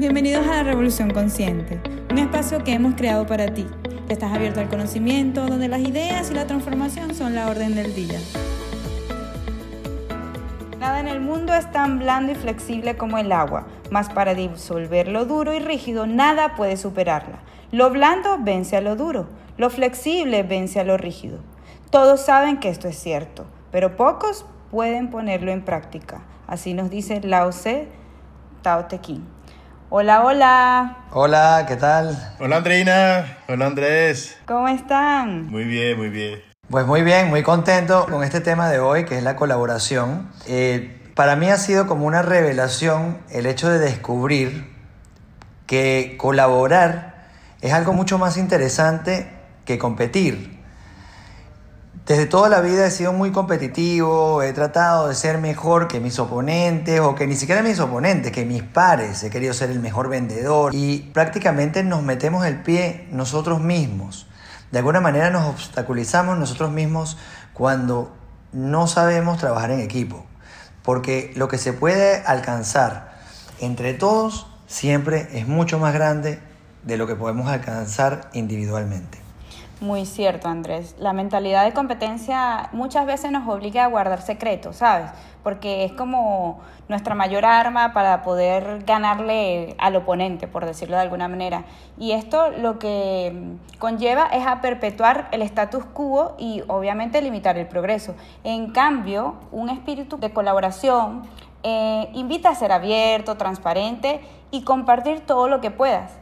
Bienvenidos a la Revolución Consciente, un espacio que hemos creado para ti. Estás abierto al conocimiento, donde las ideas y la transformación son la orden del día. Nada en el mundo es tan blando y flexible como el agua, mas para disolver lo duro y rígido nada puede superarla. Lo blando vence a lo duro, lo flexible vence a lo rígido. Todos saben que esto es cierto, pero pocos pueden ponerlo en práctica. Así nos dice Lao Tse Tao Te. Hola, hola. Hola, ¿qué tal? Hola Andreina, hola Andrés. ¿Cómo están? Muy bien, muy bien. Pues muy bien, muy contento con este tema de hoy, que es la colaboración. Eh, para mí ha sido como una revelación el hecho de descubrir que colaborar es algo mucho más interesante que competir. Desde toda la vida he sido muy competitivo, he tratado de ser mejor que mis oponentes o que ni siquiera mis oponentes, que mis pares. He querido ser el mejor vendedor y prácticamente nos metemos el pie nosotros mismos. De alguna manera nos obstaculizamos nosotros mismos cuando no sabemos trabajar en equipo. Porque lo que se puede alcanzar entre todos siempre es mucho más grande de lo que podemos alcanzar individualmente. Muy cierto, Andrés. La mentalidad de competencia muchas veces nos obliga a guardar secretos, ¿sabes? Porque es como nuestra mayor arma para poder ganarle al oponente, por decirlo de alguna manera. Y esto lo que conlleva es a perpetuar el status quo y obviamente limitar el progreso. En cambio, un espíritu de colaboración eh, invita a ser abierto, transparente y compartir todo lo que puedas.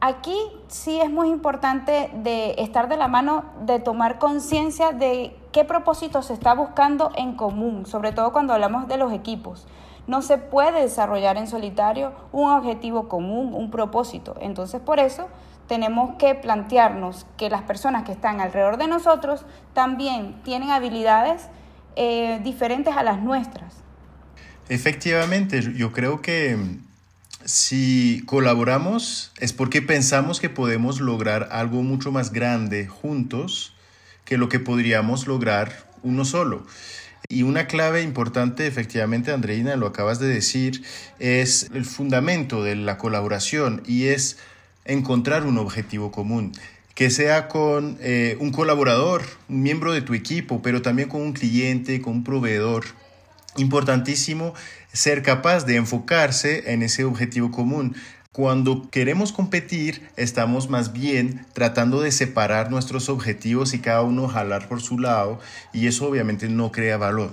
Aquí sí es muy importante de estar de la mano, de tomar conciencia de qué propósito se está buscando en común, sobre todo cuando hablamos de los equipos. No se puede desarrollar en solitario un objetivo común, un propósito. Entonces por eso tenemos que plantearnos que las personas que están alrededor de nosotros también tienen habilidades eh, diferentes a las nuestras. Efectivamente, yo creo que si colaboramos es porque pensamos que podemos lograr algo mucho más grande juntos que lo que podríamos lograr uno solo. Y una clave importante, efectivamente, Andreina, lo acabas de decir, es el fundamento de la colaboración y es encontrar un objetivo común que sea con eh, un colaborador, un miembro de tu equipo, pero también con un cliente, con un proveedor. Importantísimo ser capaz de enfocarse en ese objetivo común. Cuando queremos competir, estamos más bien tratando de separar nuestros objetivos y cada uno jalar por su lado y eso obviamente no crea valor.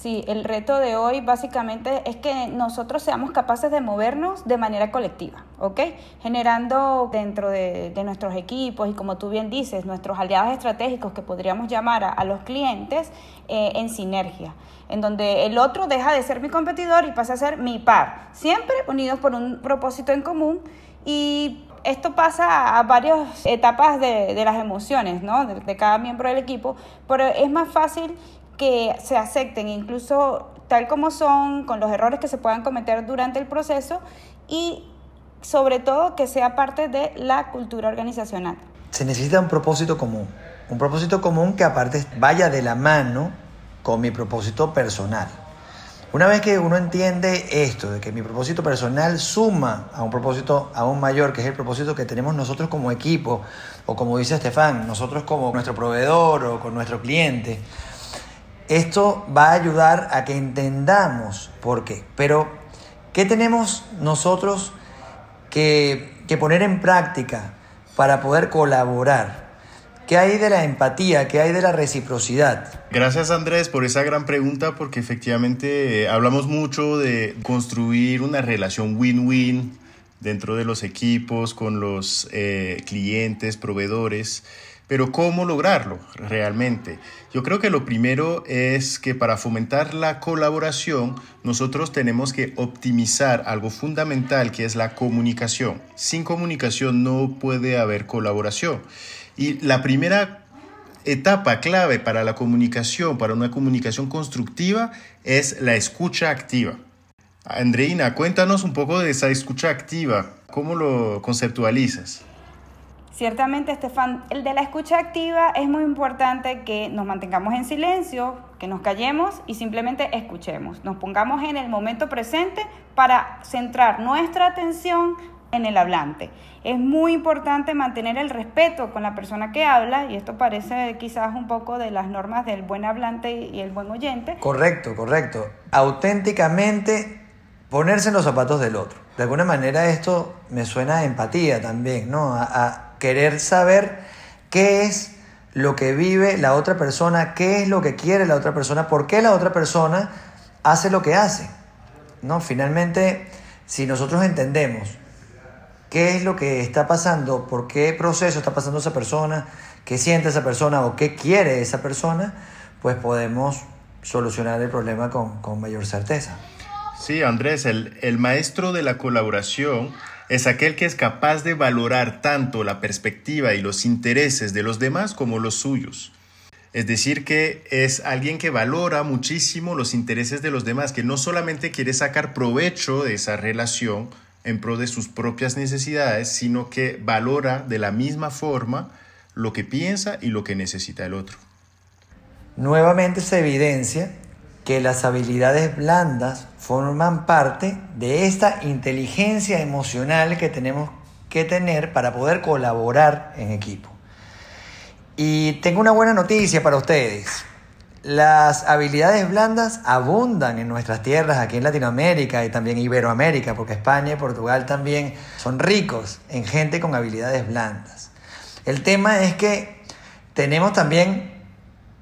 Sí, el reto de hoy básicamente es que nosotros seamos capaces de movernos de manera colectiva, ¿ok? Generando dentro de, nuestros equipos y como tú bien dices, nuestros aliados estratégicos que podríamos llamar a, los clientes eh, en sinergia, en donde el otro deja de ser mi competidor y pasa a ser mi par, siempre unidos por un propósito en común y esto pasa a varias etapas de, las emociones, ¿no? De, de, cada miembro del equipo, pero es más fácil que se acepten incluso tal como son, con los errores que se puedan cometer durante el proceso y sobre todo que sea parte de la cultura organizacional. Se necesita un propósito común, un propósito común que aparte vaya de la mano con mi propósito personal. Una vez que uno entiende esto, de que mi propósito personal suma a un propósito aún mayor, que es el propósito que tenemos nosotros como equipo, o como dice Estefan, nosotros como nuestro proveedor o con nuestro cliente, esto va a ayudar a que entendamos por qué. Pero, ¿qué tenemos nosotros que, poner en práctica para poder colaborar? ¿Qué hay de la empatía? ¿Qué hay de la reciprocidad? Gracias Andrés por esa gran pregunta porque efectivamente eh, hablamos mucho de construir una relación win-win dentro de los equipos, con los eh, clientes, proveedores. Pero ¿cómo lograrlo realmente? Yo creo que lo primero es que para fomentar la colaboración nosotros tenemos que optimizar algo fundamental que es la comunicación. Sin comunicación no puede haber colaboración. Y la primera etapa clave para la comunicación, para una comunicación constructiva, es la escucha activa. Andreina, cuéntanos un poco de esa escucha activa. ¿Cómo lo conceptualizas? Ciertamente, Estefan, el de la escucha activa es muy importante que nos mantengamos en silencio, que nos callemos y simplemente escuchemos. Nos pongamos en el momento presente para centrar nuestra atención en el hablante. Es muy importante mantener el respeto con la persona que habla, y esto parece quizás un poco de las normas del buen hablante y el buen oyente. Correcto, correcto. Auténticamente ponerse en los zapatos del otro. De alguna manera esto me suena a empatía también, ¿no? Querer saber qué es lo que vive la otra persona, qué es lo que quiere la otra persona, por qué la otra persona hace lo que hace. ¿no? Finalmente, si nosotros entendemos qué es lo que está pasando, por qué proceso está pasando esa persona, qué siente esa persona o qué quiere esa persona, pues podemos solucionar el problema con, mayor certeza. Sí, Andrés, el, el maestro de la colaboración es aquel que es capaz de valorar tanto la perspectiva y los intereses de los demás como los suyos. Es decir, que es alguien que valora muchísimo los intereses de los demás, que no solamente quiere sacar provecho de esa relación, en pro de sus propias necesidades, sino que valora de la misma forma lo que piensa y lo que necesita el otro. Nuevamente se evidencia que las habilidades blandas forman parte de esta inteligencia emocional que tenemos que tener para poder colaborar en equipo. Y tengo una buena noticia para ustedes. Las habilidades blandas abundan en nuestras tierras, aquí en Latinoamérica y también Iberoamérica, porque España y Portugal también son ricos en gente con habilidades blandas. El tema es que tenemos también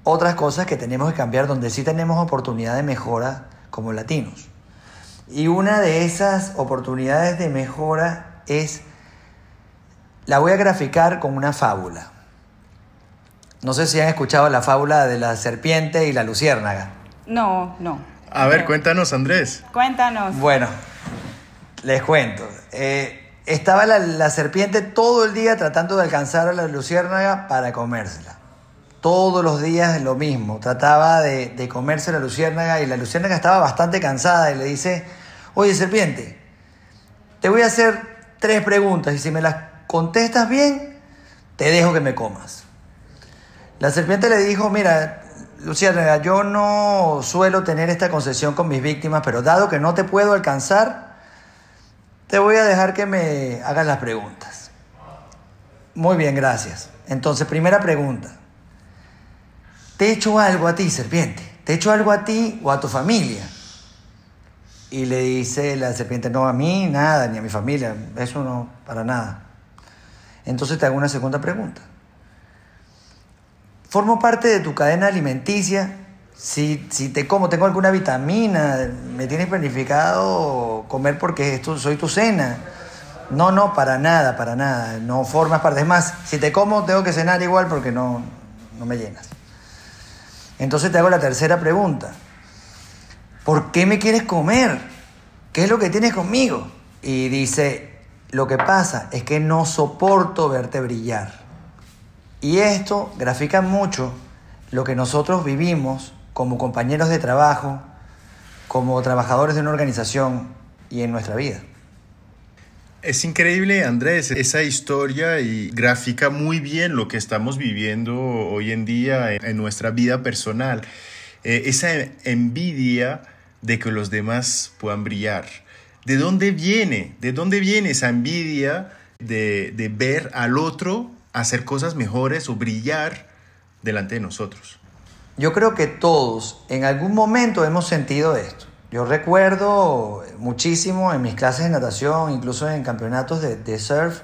otras cosas que tenemos que cambiar, donde sí tenemos oportunidad de mejora como latinos. Y una de esas oportunidades de mejora es, la voy a graficar con una fábula. No sé si han escuchado la fábula de la serpiente y la luciérnaga. No, no. A ver, cuéntanos, Andrés. Cuéntanos. Bueno, les cuento. Eh, estaba la, serpiente todo el día tratando de alcanzar a la luciérnaga para comérsela. Todos los días lo mismo. Trataba de, comerse la luciérnaga y la luciérnaga estaba bastante cansada y le dice, oye serpiente, te voy a hacer tres preguntas y si me las contestas bien, te dejo que me comas. La serpiente le dijo, mira, Luciana, yo no suelo tener esta concesión con mis víctimas, pero dado que no te puedo alcanzar, te voy a dejar que me hagas las preguntas. Muy bien, gracias. Entonces, primera pregunta. ¿Te he hecho algo a ti, serpiente? ¿Te he hecho algo a ti o a tu familia? Y le dice la serpiente, no, a mí nada, ni a mi familia, eso no, para nada. Entonces te hago una segunda pregunta. Formo parte de tu cadena alimenticia. Si, si te como, tengo alguna vitamina, me tienes planificado comer porque soy tu cena. No, no, para nada, para nada. No formas parte. Es más, si te como, tengo que cenar igual porque no, no me llenas. Entonces te hago la tercera pregunta. ¿Por qué me quieres comer? ¿Qué es lo que tienes conmigo? Y dice, lo que pasa es que no soporto verte brillar. Y esto grafica mucho lo que nosotros vivimos como compañeros de trabajo, como trabajadores de una organización y en nuestra vida. Es increíble, Andrés, esa historia y grafica muy bien lo que estamos viviendo hoy en día en nuestra vida personal. Eh, esa envidia de que los demás puedan brillar. ¿De dónde viene? ¿De dónde viene esa envidia de ver al otro hacer cosas mejores o brillar delante de nosotros. Yo creo que todos en algún momento hemos sentido esto. Yo recuerdo muchísimo en mis clases de natación, incluso en campeonatos de, surf,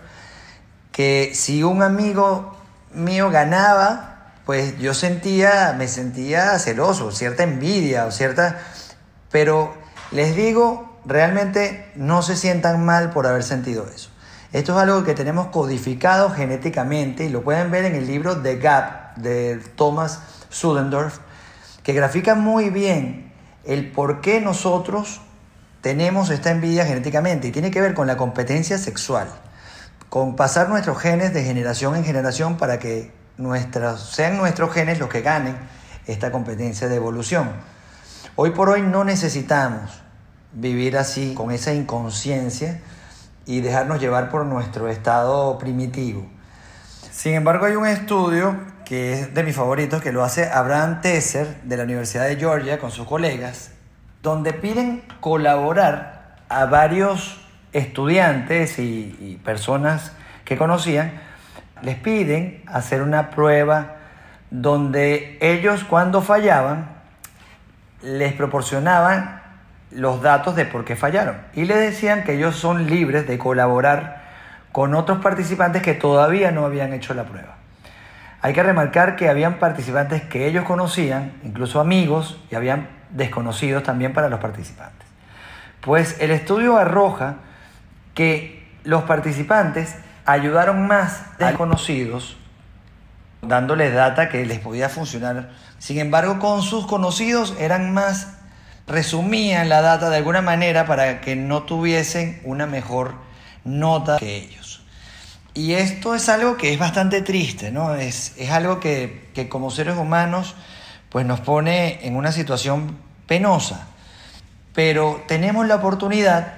que si un amigo mío ganaba, pues yo sentía, me sentía celoso, cierta envidia o cierta... Pero les digo, realmente no se sientan mal por haber sentido eso. Esto es algo que tenemos codificado genéticamente y lo pueden ver en el libro The Gap de Thomas Sudendorf, que grafica muy bien el por qué nosotros tenemos esta envidia genéticamente y tiene que ver con la competencia sexual, con pasar nuestros genes de generación en generación para que sean nuestros genes los que ganen esta competencia de evolución. Hoy por hoy no necesitamos vivir así, con esa inconsciencia, y dejarnos llevar por nuestro estado primitivo. Sin embargo, hay un estudio que es de mis favoritos, que lo hace Abraham Tesser de la Universidad de Georgia con sus colegas, donde piden colaborar a varios estudiantes y, y personas que conocían, les piden hacer una prueba donde ellos cuando fallaban les proporcionaban los datos de por qué fallaron y les decían que ellos son libres de colaborar con otros participantes que todavía no habían hecho la prueba. Hay que remarcar que habían participantes que ellos conocían, incluso amigos, y habían desconocidos también para los participantes. Pues el estudio arroja que los participantes ayudaron más a conocidos, dándoles data que les podía funcionar. Sin embargo, con sus conocidos eran más, resumían la data de alguna manera para que no tuviesen una mejor nota que ellos. Y esto es algo que es bastante triste, ¿no? Es, es algo que, que como seres humanos pues nos pone en una situación penosa. Pero tenemos la oportunidad,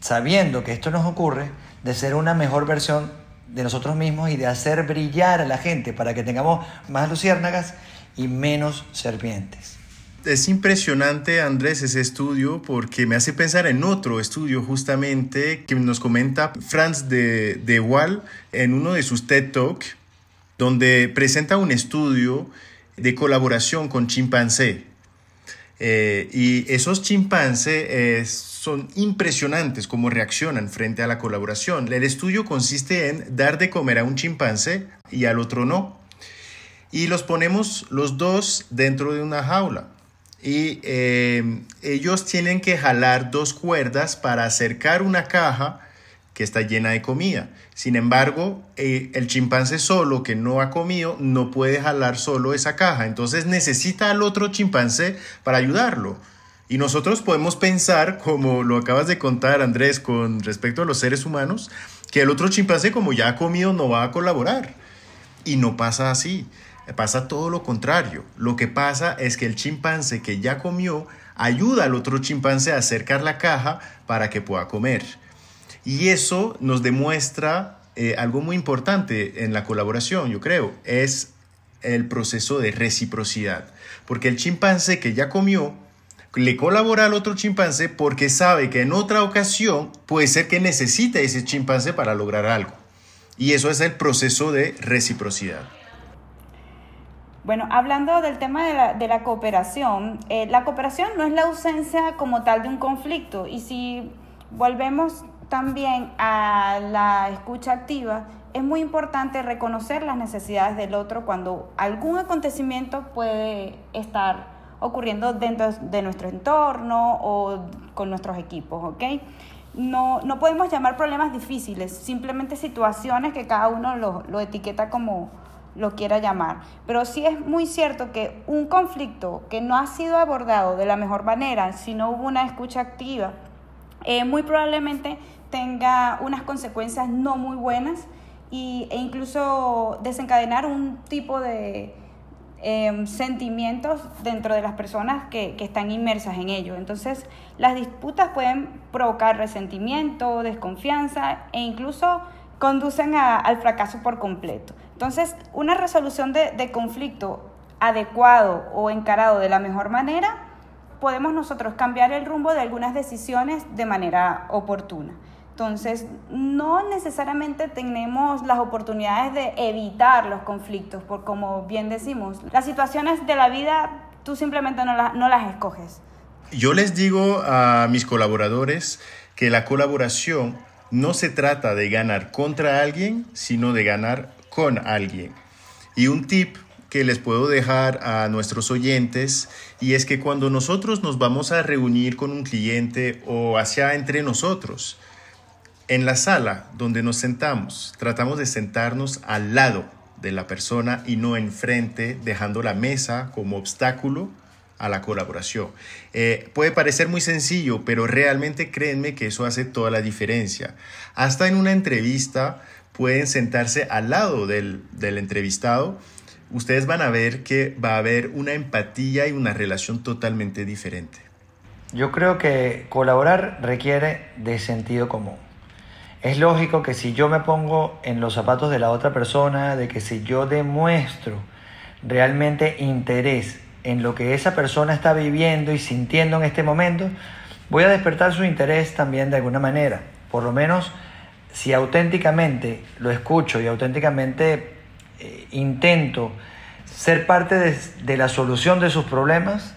sabiendo que esto nos ocurre, de ser una mejor versión de nosotros mismos y de hacer brillar a la gente para que tengamos más luciérnagas y menos serpientes. Es impresionante, Andrés, ese estudio porque me hace pensar en otro estudio justamente que nos comenta Franz de, de Waal en uno de sus TED Talk, donde presenta un estudio de colaboración con chimpancé. Eh, y esos chimpancés son impresionantes cómo reaccionan frente a la colaboración. El estudio consiste en dar de comer a un chimpancé y al otro no. Y los ponemos los dos dentro de una jaula y eh, ellos tienen que jalar dos cuerdas para acercar una caja que está llena de comida. Sin embargo, eh, el chimpancé solo que no ha comido no puede jalar solo esa caja, entonces necesita al otro chimpancé para ayudarlo. Y nosotros podemos pensar, como lo acabas de contar Andrés con respecto a los seres humanos, que el otro chimpancé como ya ha comido no va a colaborar. Y no pasa así. Pasa todo lo contrario. Lo que pasa es que el chimpancé que ya comió ayuda al otro chimpancé a acercar la caja para que pueda comer. Y eso nos demuestra eh, algo muy importante en la colaboración, yo creo, es el proceso de reciprocidad. Porque el chimpancé que ya comió le colabora al otro chimpancé porque sabe que en otra ocasión puede ser que necesite ese chimpancé para lograr algo. Y eso es el proceso de reciprocidad. Bueno, hablando del tema de la, cooperación, eh, la cooperación no es la ausencia como tal de un conflicto. Y si volvemos también a la escucha activa, es muy importante reconocer las necesidades del otro cuando algún acontecimiento puede estar ocurriendo dentro de nuestro entorno o con nuestros equipos, ¿ok? No, no podemos llamar problemas difíciles, simplemente situaciones que cada uno lo, lo etiqueta como, lo quiera llamar. Pero sí es muy cierto que un conflicto que no ha sido abordado de la mejor manera, si no hubo una escucha activa, eh, muy probablemente tenga unas consecuencias no muy buenas y, e incluso desencadenar un tipo de em, sentimientos dentro de las personas que, que están inmersas en ello. Entonces, las disputas pueden provocar resentimiento, desconfianza e incluso conducen al fracaso por completo. Entonces, una resolución de, conflicto adecuado o encarado de la mejor manera, podemos nosotros cambiar el rumbo de algunas decisiones de manera oportuna. Entonces, no necesariamente tenemos las oportunidades de evitar los conflictos, por como bien decimos, las situaciones de la vida tú simplemente no, no las escoges. Yo les digo a mis colaboradores que la colaboración no se trata de ganar contra alguien, sino de ganar con alguien. Y un tip que les puedo dejar a nuestros oyentes y es que cuando nosotros nos vamos a reunir con un cliente o hacia entre nosotros, en la sala donde nos sentamos, tratamos de sentarnos al lado de la persona y no enfrente, dejando la mesa como obstáculo a la colaboración. Eh, puede parecer muy sencillo, pero realmente créanme que eso hace toda la diferencia. Hasta en una entrevista pueden sentarse al lado del, del entrevistado. Ustedes van a ver que va a haber una empatía y una relación totalmente diferente. Yo creo que colaborar requiere de sentido común. Es lógico que si yo me pongo en los zapatos de la otra persona, de que si yo demuestro realmente interés en lo que esa persona está viviendo y sintiendo en este momento, voy a despertar su interés también de alguna manera. Por lo menos si auténticamente lo escucho y auténticamente eh, intento ser parte de, de la solución de sus problemas,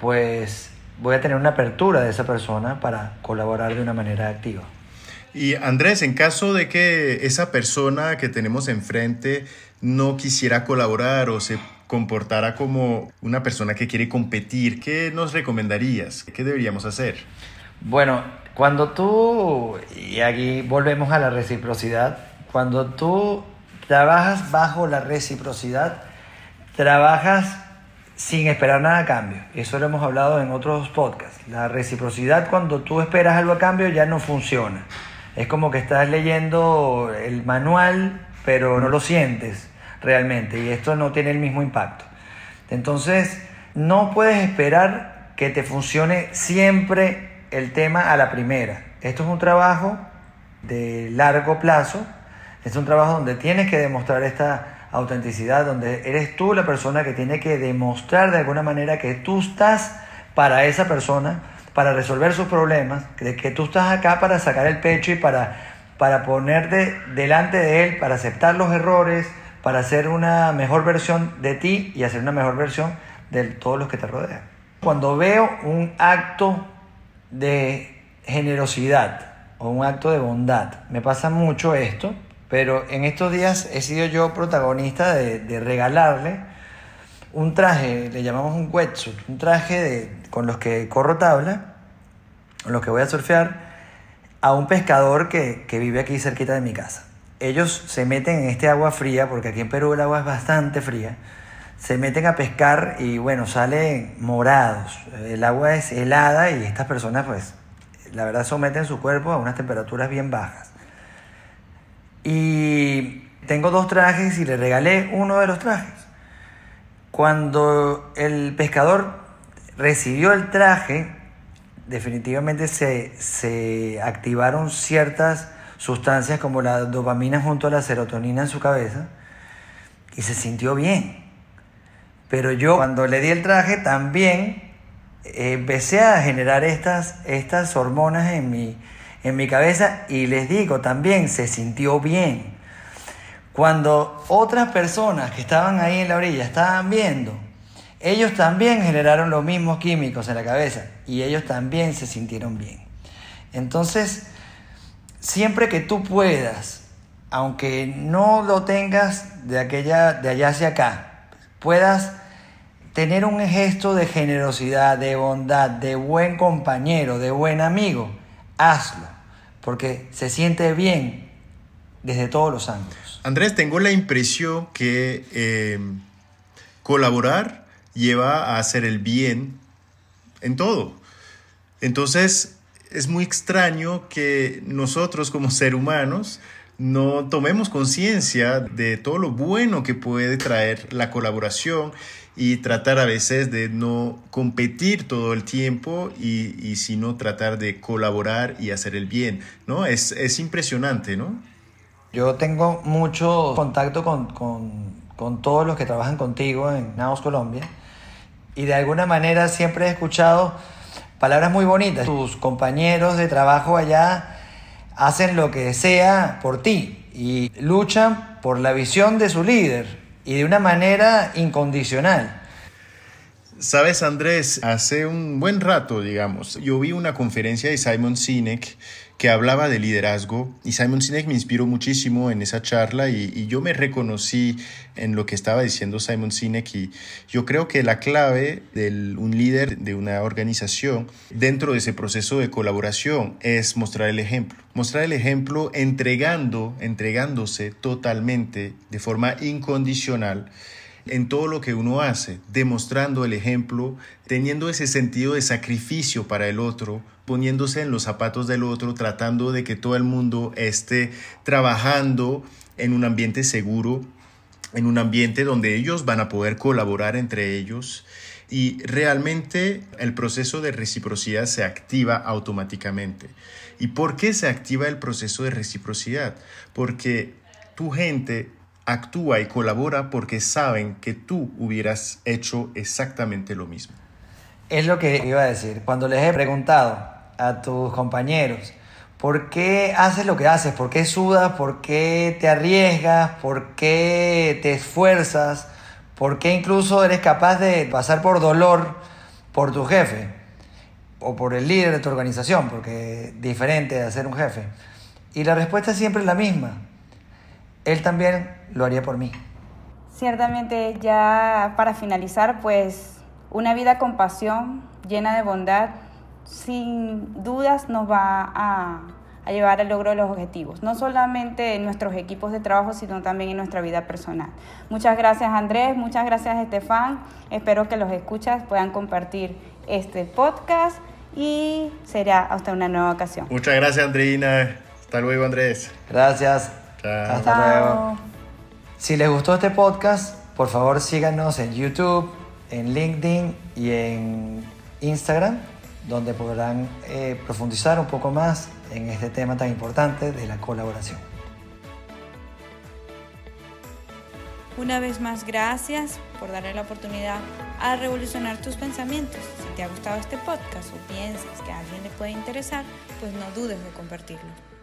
pues voy a tener una apertura de esa persona para colaborar de una manera activa. Y Andrés, en caso de que esa persona que tenemos enfrente no quisiera colaborar o se comportara como una persona que quiere competir, ¿qué nos recomendarías? ¿Qué deberíamos hacer? Bueno, cuando tú, y aquí volvemos a la reciprocidad, cuando tú trabajas bajo la reciprocidad, trabajas sin esperar nada a cambio. Eso lo hemos hablado en otros podcasts. La reciprocidad cuando tú esperas algo a cambio ya no funciona. Es como que estás leyendo el manual, pero no lo sientes realmente y esto no tiene el mismo impacto. Entonces, no puedes esperar que te funcione siempre el tema a la primera. Esto es un trabajo de largo plazo, es un trabajo donde tienes que demostrar esta autenticidad, donde eres tú la persona que tiene que demostrar de alguna manera que tú estás para esa persona, para resolver sus problemas, que, que tú estás acá para sacar el pecho y para, para ponerte delante de él, para aceptar los errores, para hacer una mejor versión de ti y hacer una mejor versión de todos los que te rodean. Cuando veo un acto de generosidad o un acto de bondad, me pasa mucho esto, pero en estos días he sido yo protagonista de, regalarle un traje, le llamamos un wetsuit, un traje de, con los que corro tabla, con los que voy a surfear, a un pescador que, que vive aquí cerquita de mi casa ellos se meten en este agua fría, porque aquí en Perú el agua es bastante fría, se meten a pescar y bueno, salen morados. El agua es helada y estas personas pues la verdad someten su cuerpo a unas temperaturas bien bajas. Y tengo dos trajes y le regalé uno de los trajes. Cuando el pescador recibió el traje, definitivamente se, se activaron ciertas sustancias como la dopamina junto a la serotonina en su cabeza y se sintió bien. Pero yo cuando le di el traje también eh, empecé a generar estas, estas hormonas en mi, en mi cabeza y les digo, también se sintió bien. Cuando otras personas que estaban ahí en la orilla estaban viendo, ellos también generaron los mismos químicos en la cabeza y ellos también se sintieron bien. Entonces, siempre que tú puedas, aunque no lo tengas de, aquella, de allá hacia acá, puedas tener un gesto de generosidad, de bondad, de buen compañero, de buen amigo, hazlo, porque se siente bien desde todos los ángulos. Andrés, tengo la impresión que eh, colaborar lleva a hacer el bien en todo. Entonces, es muy extraño que nosotros como seres humanos no tomemos conciencia de todo lo bueno que puede traer la colaboración y tratar a veces de no competir todo el tiempo y, sino tratar de colaborar y hacer el bien, ¿no? Es, es impresionante, ¿no? Yo tengo mucho contacto con, con, con todos los que trabajan contigo en Naos Colombia y de alguna manera siempre he escuchado palabras muy bonitas. Tus compañeros de trabajo allá hacen lo que sea por ti y luchan por la visión de su líder y de una manera incondicional. Sabes, Andrés, hace un buen rato, digamos, yo vi una conferencia de Simon Sinek que hablaba de liderazgo y Simon Sinek me inspiró muchísimo en esa charla y, yo me reconocí en lo que estaba diciendo Simon Sinek y yo creo que la clave de un líder de una organización dentro de ese proceso de colaboración es mostrar el ejemplo. Mostrar el ejemplo entregando, entregándose totalmente de forma incondicional en todo lo que uno hace, demostrando el ejemplo, teniendo ese sentido de sacrificio para el otro, poniéndose en los zapatos del otro, tratando de que todo el mundo esté trabajando en un ambiente seguro, en un ambiente donde ellos van a poder colaborar entre ellos. y realmente el proceso de reciprocidad se activa automáticamente. ¿Y por qué se activa el proceso de reciprocidad? Porque tu gente actúa y colabora porque saben que tú hubieras hecho exactamente lo mismo. Es lo que iba a decir. Cuando les he preguntado a tus compañeros, ¿por qué haces lo que haces? ¿Por qué sudas? ¿Por qué te arriesgas? ¿Por qué te esfuerzas? ¿Por qué incluso eres capaz de pasar por dolor por tu jefe? O por el líder de tu organización, porque es diferente de ser un jefe. Y la respuesta es siempre la misma. Él también lo haría por mí. Ciertamente, ya para finalizar, pues una vida con pasión, llena de bondad, sin dudas nos va a, llevar al logro de los objetivos, no solamente en nuestros equipos de trabajo, sino también en nuestra vida personal. Muchas gracias Andrés, muchas gracias Estefan, espero que los escuchas puedan compartir este podcast y será hasta una nueva ocasión. Muchas gracias Andreina, hasta luego Andrés. Gracias. Hasta luego. Si les gustó este podcast, por favor síganos en YouTube, en LinkedIn y en Instagram, donde podrán eh, profundizar un poco más en este tema tan importante de la colaboración. Una vez más, gracias por darle la oportunidad a revolucionar tus pensamientos. Si te ha gustado este podcast o piensas que a alguien le puede interesar, pues no dudes de compartirlo.